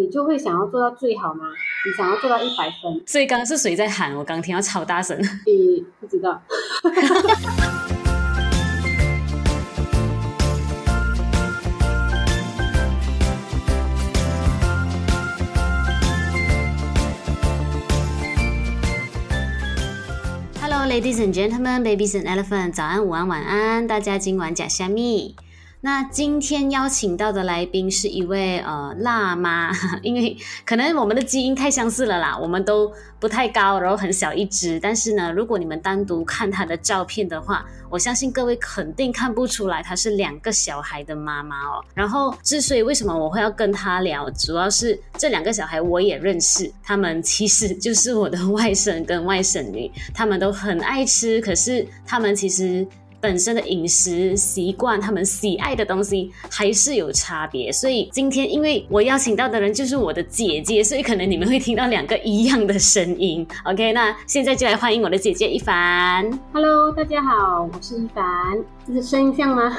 你就会想要做到最好吗？你想要做到一百分？所以刚刚是谁在喊？我刚听到超大声。你不知道。Hello, ladies and gentlemen, babies and elephants. 早安、午安、晚安，大家今晚假虾米。那今天邀请到的来宾是一位呃辣妈，因为可能我们的基因太相似了啦，我们都不太高，然后很小一只。但是呢，如果你们单独看她的照片的话，我相信各位肯定看不出来她是两个小孩的妈妈哦。然后，之所以为什么我会要跟她聊，主要是这两个小孩我也认识，他们其实就是我的外甥跟外甥女，他们都很爱吃，可是他们其实。本身的饮食习惯，他们喜爱的东西还是有差别。所以今天，因为我邀请到的人就是我的姐姐，所以可能你们会听到两个一样的声音。OK，那现在就来欢迎我的姐姐一凡。Hello，大家好，我是一凡。这是声音像吗？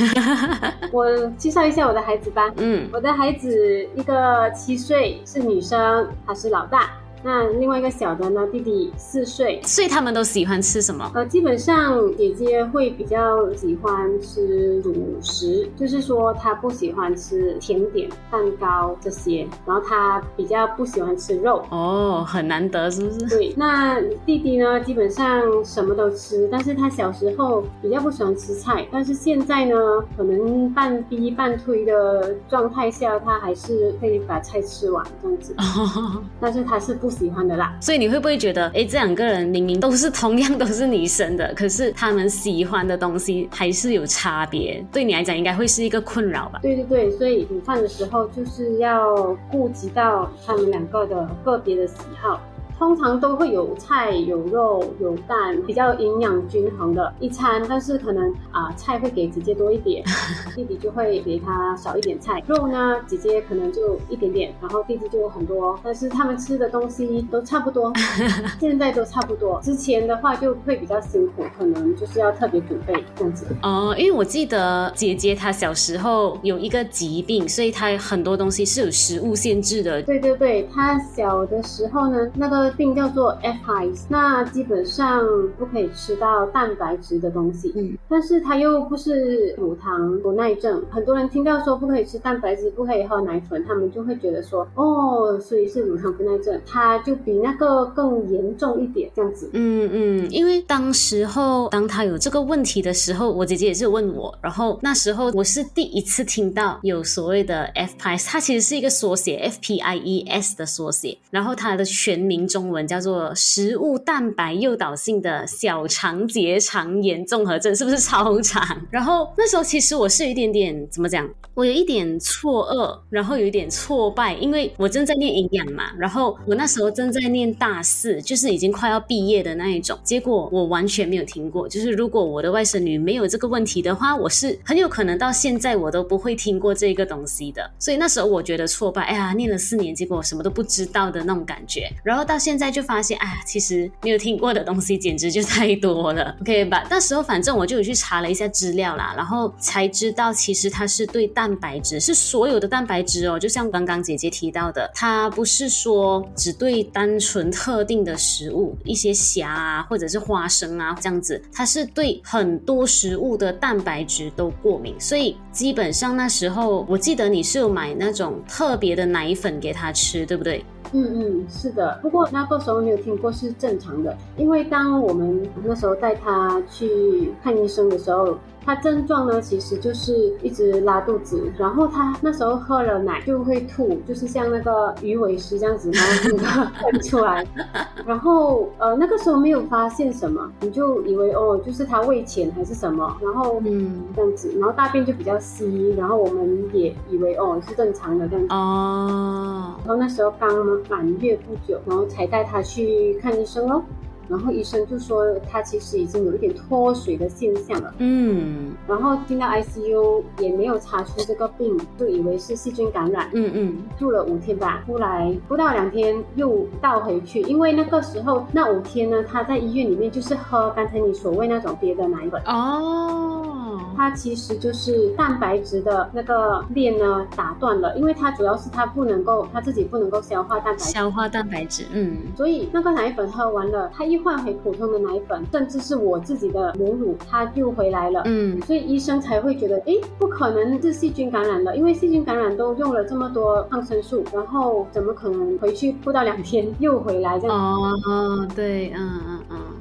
我介绍一下我的孩子吧。嗯，我的孩子一个七岁，是女生，她是老大。那另外一个小的呢，弟弟四岁，所以他们都喜欢吃什么？呃，基本上姐姐会比较喜欢吃主食，就是说她不喜欢吃甜点、蛋糕这些，然后她比较不喜欢吃肉。哦，很难得，是不是？对。那弟弟呢，基本上什么都吃，但是他小时候比较不喜欢吃菜，但是现在呢，可能半逼半推的状态下，他还是可以把菜吃完这样子。哦，但是他是不。喜欢的啦，所以你会不会觉得，哎，这两个人明明都是同样都是女生的，可是他们喜欢的东西还是有差别？对你来讲，应该会是一个困扰吧？对对对，所以煮饭的时候就是要顾及到他们两个的个别的喜好。通常都会有菜、有肉、有蛋，比较营养均衡的一餐。但是可能啊、呃，菜会给姐姐多一点，弟弟就会给他少一点菜。肉呢，姐姐可能就一点点，然后弟弟就有很多。但是他们吃的东西都差不多，现在都差不多。之前的话就会比较辛苦，可能就是要特别准备这样子。哦，因为我记得姐姐她小时候有一个疾病，所以她很多东西是有食物限制的。对对对，她小的时候呢，那个。病叫做 FIS，那基本上不可以吃到蛋白质的东西。嗯，但是它又不是乳糖不耐症。很多人听到说不可以吃蛋白质，不可以喝奶粉，他们就会觉得说，哦，所以是乳糖不耐症，它就比那个更严重一点，这样子。嗯嗯，因为当时候当他有这个问题的时候，我姐姐也是问我，然后那时候我是第一次听到有所谓的 FIS，它其实是一个缩写，FPIES 的缩写，然后它的全名中。中文叫做食物蛋白诱导性的小肠结肠炎综合症，是不是超长？然后那时候其实我是有一点点怎么讲，我有一点错愕，然后有一点挫败，因为我正在念营养嘛，然后我那时候正在念大四，就是已经快要毕业的那一种。结果我完全没有听过，就是如果我的外甥女没有这个问题的话，我是很有可能到现在我都不会听过这个东西的。所以那时候我觉得挫败，哎呀，念了四年，结果我什么都不知道的那种感觉。然后到现。现在就发现，哎呀，其实没有听过的东西简直就太多了，OK 吧？那时候反正我就有去查了一下资料啦，然后才知道，其实它是对蛋白质，是所有的蛋白质哦。就像刚刚姐姐提到的，它不是说只对单纯特定的食物，一些虾啊，或者是花生啊这样子，它是对很多食物的蛋白质都过敏。所以基本上那时候，我记得你是有买那种特别的奶粉给他吃，对不对？嗯嗯，是的。不过那个时候没有听过是正常的，因为当我们那时候带他去看医生的时候。他症状呢，其实就是一直拉肚子，然后他那时候喝了奶就会吐，就是像那个鱼尾狮这样子，然后那个 喷出来。然后呃那个时候没有发现什么，你就以为哦就是他胃潜还是什么，然后嗯这样子，然后大便就比较稀，然后我们也以为哦是正常的这样子。哦。然后那时候刚满月不久，然后才带他去看医生哦。然后医生就说他其实已经有一点脱水的现象了，嗯，然后进到 ICU 也没有查出这个病，就以为是细菌感染，嗯嗯，住了五天吧，后来不到两天又倒回去，因为那个时候那五天呢，他在医院里面就是喝刚才你所谓那种别的奶粉哦。它其实就是蛋白质的那个链呢打断了，因为它主要是它不能够，它自己不能够消化蛋白质，消化蛋白质，嗯，所以那个奶粉喝完了，它一换回普通的奶粉，甚至是我自己的母乳，它又回来了，嗯，所以医生才会觉得，哎，不可能是细菌感染了，因为细菌感染都用了这么多抗生素，然后怎么可能回去不到两天 又回来这样？哦，对，嗯嗯嗯，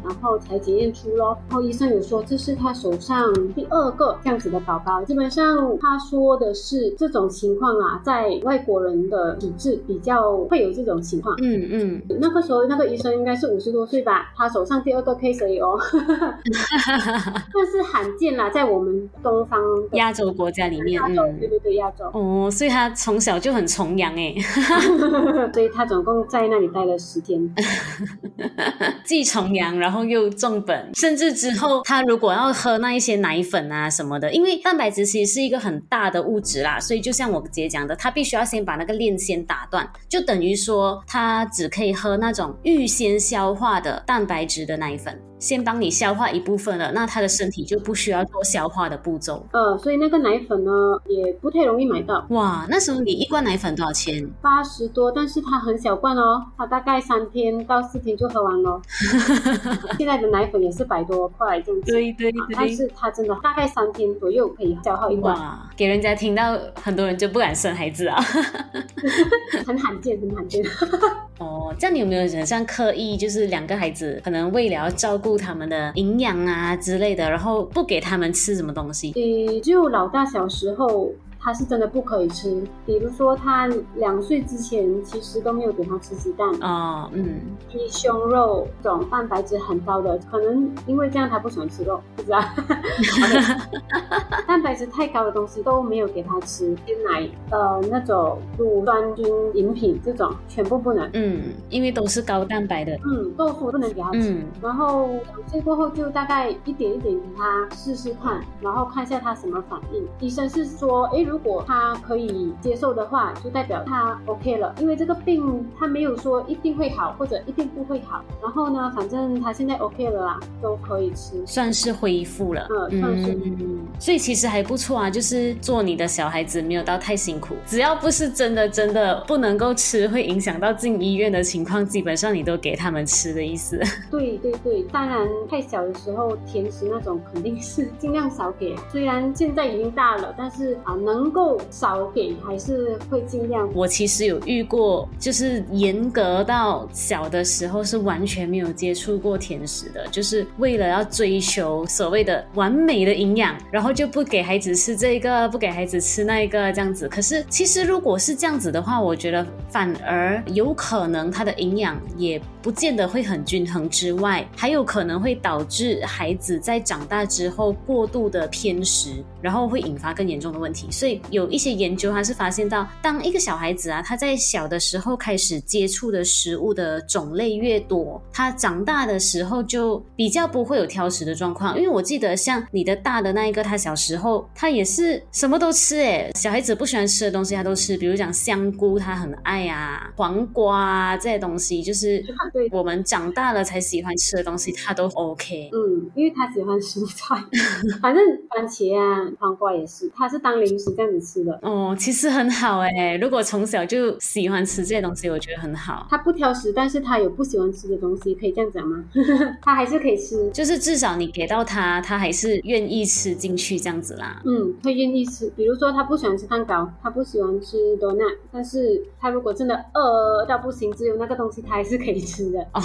然后才检验出咯，然后医生有说这是他手上第二个这样子的宝宝，基本上他说的是这种情况啊，在外国人的体质比较会有这种情况，嗯嗯，那个时候那个医生应该是五十多岁吧，他手上第二个 case 而已哦，但是罕见啦，在我们东方亚洲国家里面，亚洲，对对对，亚洲，哦，所以他从小就很崇洋哎，所以他总共在那里待了十天，既崇洋，然后又重本，甚至之后他如果要喝那一些奶粉啊什么的，因为蛋白质其实是一个很大的物质啦，所以就像我姐讲的，他必须要先把那个链先打断，就等于说他只可以喝那种预先消化的蛋白质的奶粉。先帮你消化一部分了，那他的身体就不需要做消化的步骤。呃，所以那个奶粉呢，也不太容易买到。哇，那时候你一罐奶粉多少钱？八十多，但是它很小罐哦，它大概三天到四天就喝完了。现在的奶粉也是百多块这样子。对对对。但是它真的大概三天左右可以消耗一罐。哇，给人家听到很多人就不敢生孩子啊。很罕见，很罕见。哦，这样你有没有很像刻意，就是两个孩子可能为了要照顾他们的营养啊之类的，然后不给他们吃什么东西？诶，就老大小时候。他是真的不可以吃，比如说他两岁之前其实都没有给他吃鸡蛋啊，嗯，鸡胸肉这种蛋白质很高的，可能因为这样他不喜欢吃肉，不知道。蛋白质太高的东西都没有给他吃，鲜奶呃那种乳酸菌饮品这种全部不能，嗯，因为都是高蛋白的，嗯，豆腐不能给他吃，嗯、然后两岁过后就大概一点一点给他试试看，然后看一下他什么反应。医生是说，哎。如果他可以接受的话，就代表他 OK 了，因为这个病他没有说一定会好或者一定不会好。然后呢，反正他现在 OK 了啦，都可以吃，算是恢复了。嗯，算是。嗯，所以其实还不错啊，就是做你的小孩子没有到太辛苦，只要不是真的真的不能够吃，会影响到进医院的情况，基本上你都给他们吃的意思。对对对，当然太小的时候甜食那种肯定是尽量少给，虽然现在已经大了，但是啊能。能够少给还是会尽量。我其实有遇过，就是严格到小的时候是完全没有接触过甜食的，就是为了要追求所谓的完美的营养，然后就不给孩子吃这个，不给孩子吃那个这样子。可是其实如果是这样子的话，我觉得反而有可能它的营养也不见得会很均衡，之外还有可能会导致孩子在长大之后过度的偏食，然后会引发更严重的问题。所以有一些研究，还是发现到，当一个小孩子啊，他在小的时候开始接触的食物的种类越多，他长大的时候就比较不会有挑食的状况。因为我记得像你的大的那一个，他小时候他也是什么都吃，诶，小孩子不喜欢吃的东西他都吃，比如讲香菇他很爱啊，黄瓜啊这些东西，就是我们长大了才喜欢吃的东西，他都 OK。嗯，因为他喜欢蔬菜，反正番茄啊、黄瓜也是，他是当零食。这样子吃的哦，其实很好哎。如果从小就喜欢吃这些东西，我觉得很好。他不挑食，但是他有不喜欢吃的东西，可以这样讲吗？他还是可以吃，就是至少你给到他，他还是愿意吃进去这样子啦。嗯，会愿意吃。比如说他不喜欢吃蛋糕，他不喜欢吃 donut，但是他如果真的饿到不行，只有那个东西，他还是可以吃的。哦，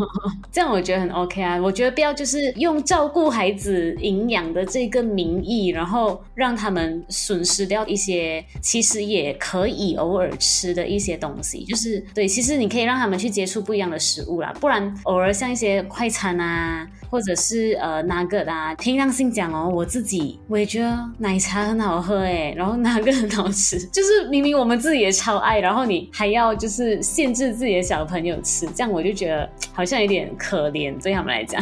这样我觉得很 OK 啊。我觉得不要就是用照顾孩子营养的这个名义，然后让他们损失。吃掉一些其实也可以偶尔吃的一些东西，就是对，其实你可以让他们去接触不一样的食物啦，不然偶尔像一些快餐啊。或者是呃那个啊，凭良心讲哦，我自己我也觉得奶茶很好喝诶，然后那个很好吃，就是明明我们自己也超爱，然后你还要就是限制自己的小朋友吃，这样我就觉得好像有点可怜，对他们来讲。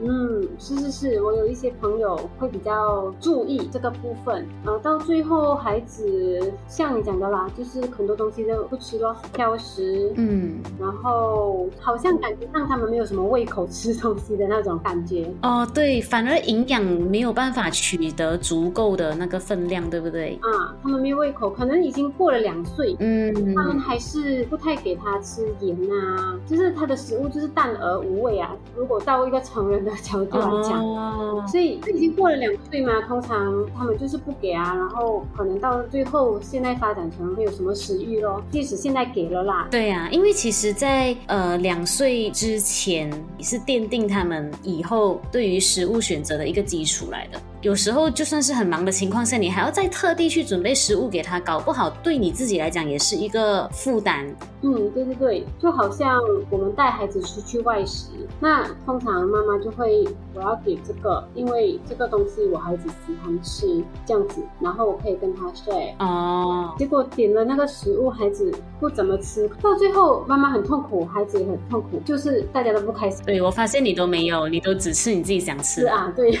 嗯，是是是，我有一些朋友会比较注意这个部分，呃到最后后孩子像你讲的啦，就是很多东西都不吃咯，挑食，嗯，然后好像感觉上他们没有什么胃口吃东西的那种感觉。哦，对，反而营养没有办法取得足够的那个分量，对不对？啊，他们没有胃口，可能已经过了两岁，嗯，他们还是不太给他吃盐啊，就是他的食物就是淡而无味啊。如果到一个成人的角度来讲，哦，所以已经过了两岁嘛，通常他们就是不给啊，然后可能到最后现在发展成会有什么食欲咯，即使现在给了啦。对啊，因为其实在，在呃两岁之前也是奠定他们以后对于食物选择的一个基础来的。有时候就算是很忙的情况下，你还要再特地去准备食物给他，搞不好对你自己来讲也是一个负担。嗯，对对对，就好像我们带孩子出去外食，那通常妈妈就会我要给这个，因为这个东西我孩子喜欢吃，这样子，然后我可以跟他 share。哦，结果点了那个食物，孩子不怎么吃，到最后妈妈很痛苦，孩子也很痛苦，就是大家都不开心。对，我发现你都没有，你都只吃你自己想吃。是啊，对。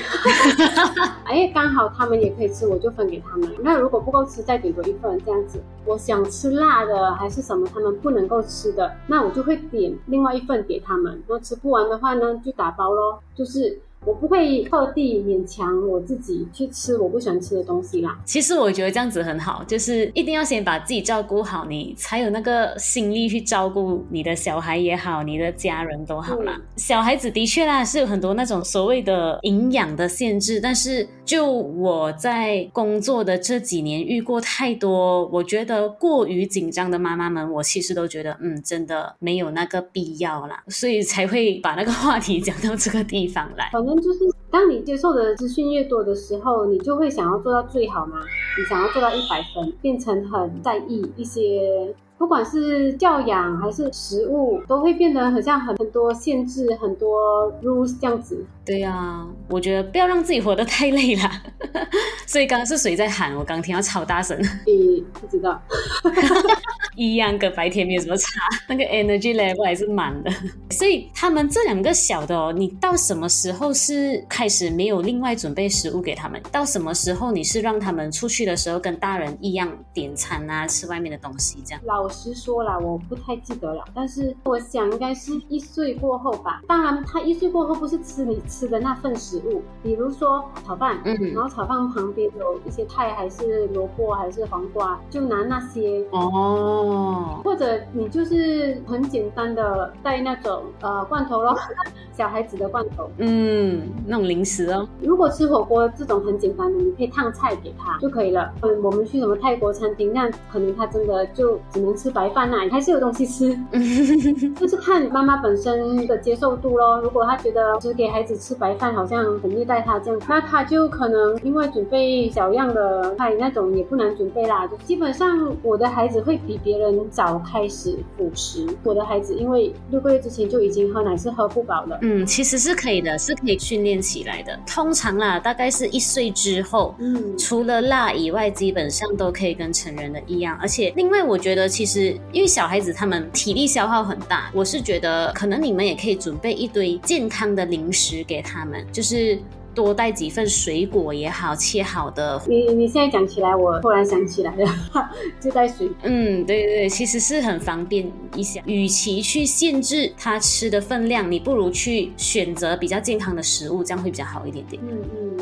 哎，刚好他们也可以吃，我就分给他们。那如果不够吃，再点多一份这样子。我想吃辣的还是什么，他们不能够吃的，那我就会点另外一份给他们。那吃不完的话呢，就打包咯，就是。我不会特地勉强我自己去吃我不喜欢吃的东西啦。其实我觉得这样子很好，就是一定要先把自己照顾好，你才有那个心力去照顾你的小孩也好，你的家人都好啦。嗯、小孩子的确啦是有很多那种所谓的营养的限制，但是就我在工作的这几年遇过太多，我觉得过于紧张的妈妈们，我其实都觉得嗯，真的没有那个必要啦，所以才会把那个话题讲到这个地方来。就是当你接受的资讯越多的时候，你就会想要做到最好嘛。你想要做到一百分，变成很在意一些，不管是教养还是食物，都会变得很像很很多限制，很多 rules 这样子。对呀、啊，我觉得不要让自己活得太累了。所以刚刚是谁在喊？我刚听到超大声。你不知道。一样，跟白天没有什么差，那个 energy level 还是满的。所以他们这两个小的哦，你到什么时候是开始没有另外准备食物给他们？到什么时候你是让他们出去的时候跟大人一样点餐啊，吃外面的东西这样？老实说了，我不太记得了，但是我想应该是一岁过后吧。当然，他一岁过后不是吃你吃的那份食物，比如说炒饭，嗯，然后炒饭旁边有一些菜，还是萝卜，还是黄瓜，就拿那些哦。哦，或者你就是很简单的带那种呃罐头咯，小孩子的罐头，嗯，那种零食哦。如果吃火锅这种很简单的，你可以烫菜给他就可以了。嗯，我们去什么泰国餐厅，那可能他真的就只能吃白饭啊，还是有东西吃，就是看妈妈本身的接受度咯。如果她觉得只给孩子吃白饭好像很虐待他这样，那她就可能另外准备小样的菜，那种也不难准备啦。就基本上我的孩子会比别。别人早开始辅食，我的孩子因为六个月之前就已经喝奶是喝不饱了。嗯，其实是可以的，是可以训练起来的。通常啦，大概是一岁之后，嗯，除了辣以外，基本上都可以跟成人的一样。而且另外，我觉得其其实因为小孩子他们体力消耗很大，我是觉得可能你们也可以准备一堆健康的零食给他们，就是。多带几份水果也好，切好的。你你现在讲起来，我突然想起来了，就带水。嗯，对对对，其实是很方便一下。与其去限制他吃的分量，你不如去选择比较健康的食物，这样会比较好一点点。嗯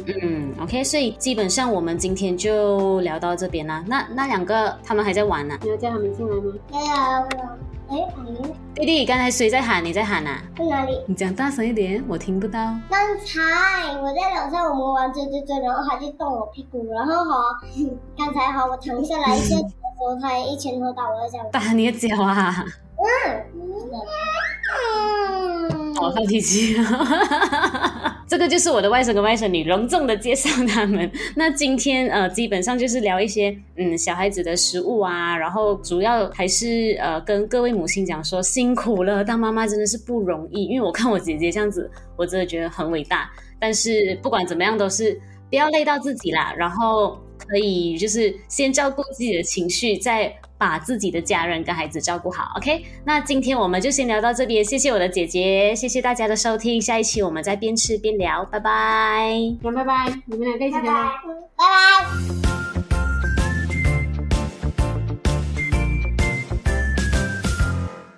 嗯嗯，OK，所以基本上我们今天就聊到这边啦。那那两个他们还在玩呢？你要叫他们进来吗？没有。哎，弟弟，刚才谁在喊？你在喊啊？在哪里？你讲大声一点，我听不到。刚才我在楼上，我们玩追追追，然后他就动我屁股，然后好，刚才好，我躺下来一下子的时候，他一拳头打我的脚。打你的脚啊？嗯。嗯。好发脾气。这个就是我的外甥跟外甥女，隆重的介绍他们。那今天呃，基本上就是聊一些嗯小孩子的食物啊，然后主要还是呃跟各位母亲讲说辛苦了，当妈妈真的是不容易。因为我看我姐姐这样子，我真的觉得很伟大。但是不管怎么样，都是不要累到自己啦，然后可以就是先照顾自己的情绪，再。把自己的家人跟孩子照顾好，OK？那今天我们就先聊到这边，谢谢我的姐姐，谢谢大家的收听，下一期我们再边吃边聊，拜拜，拜拜，你们两个一起聊，拜拜。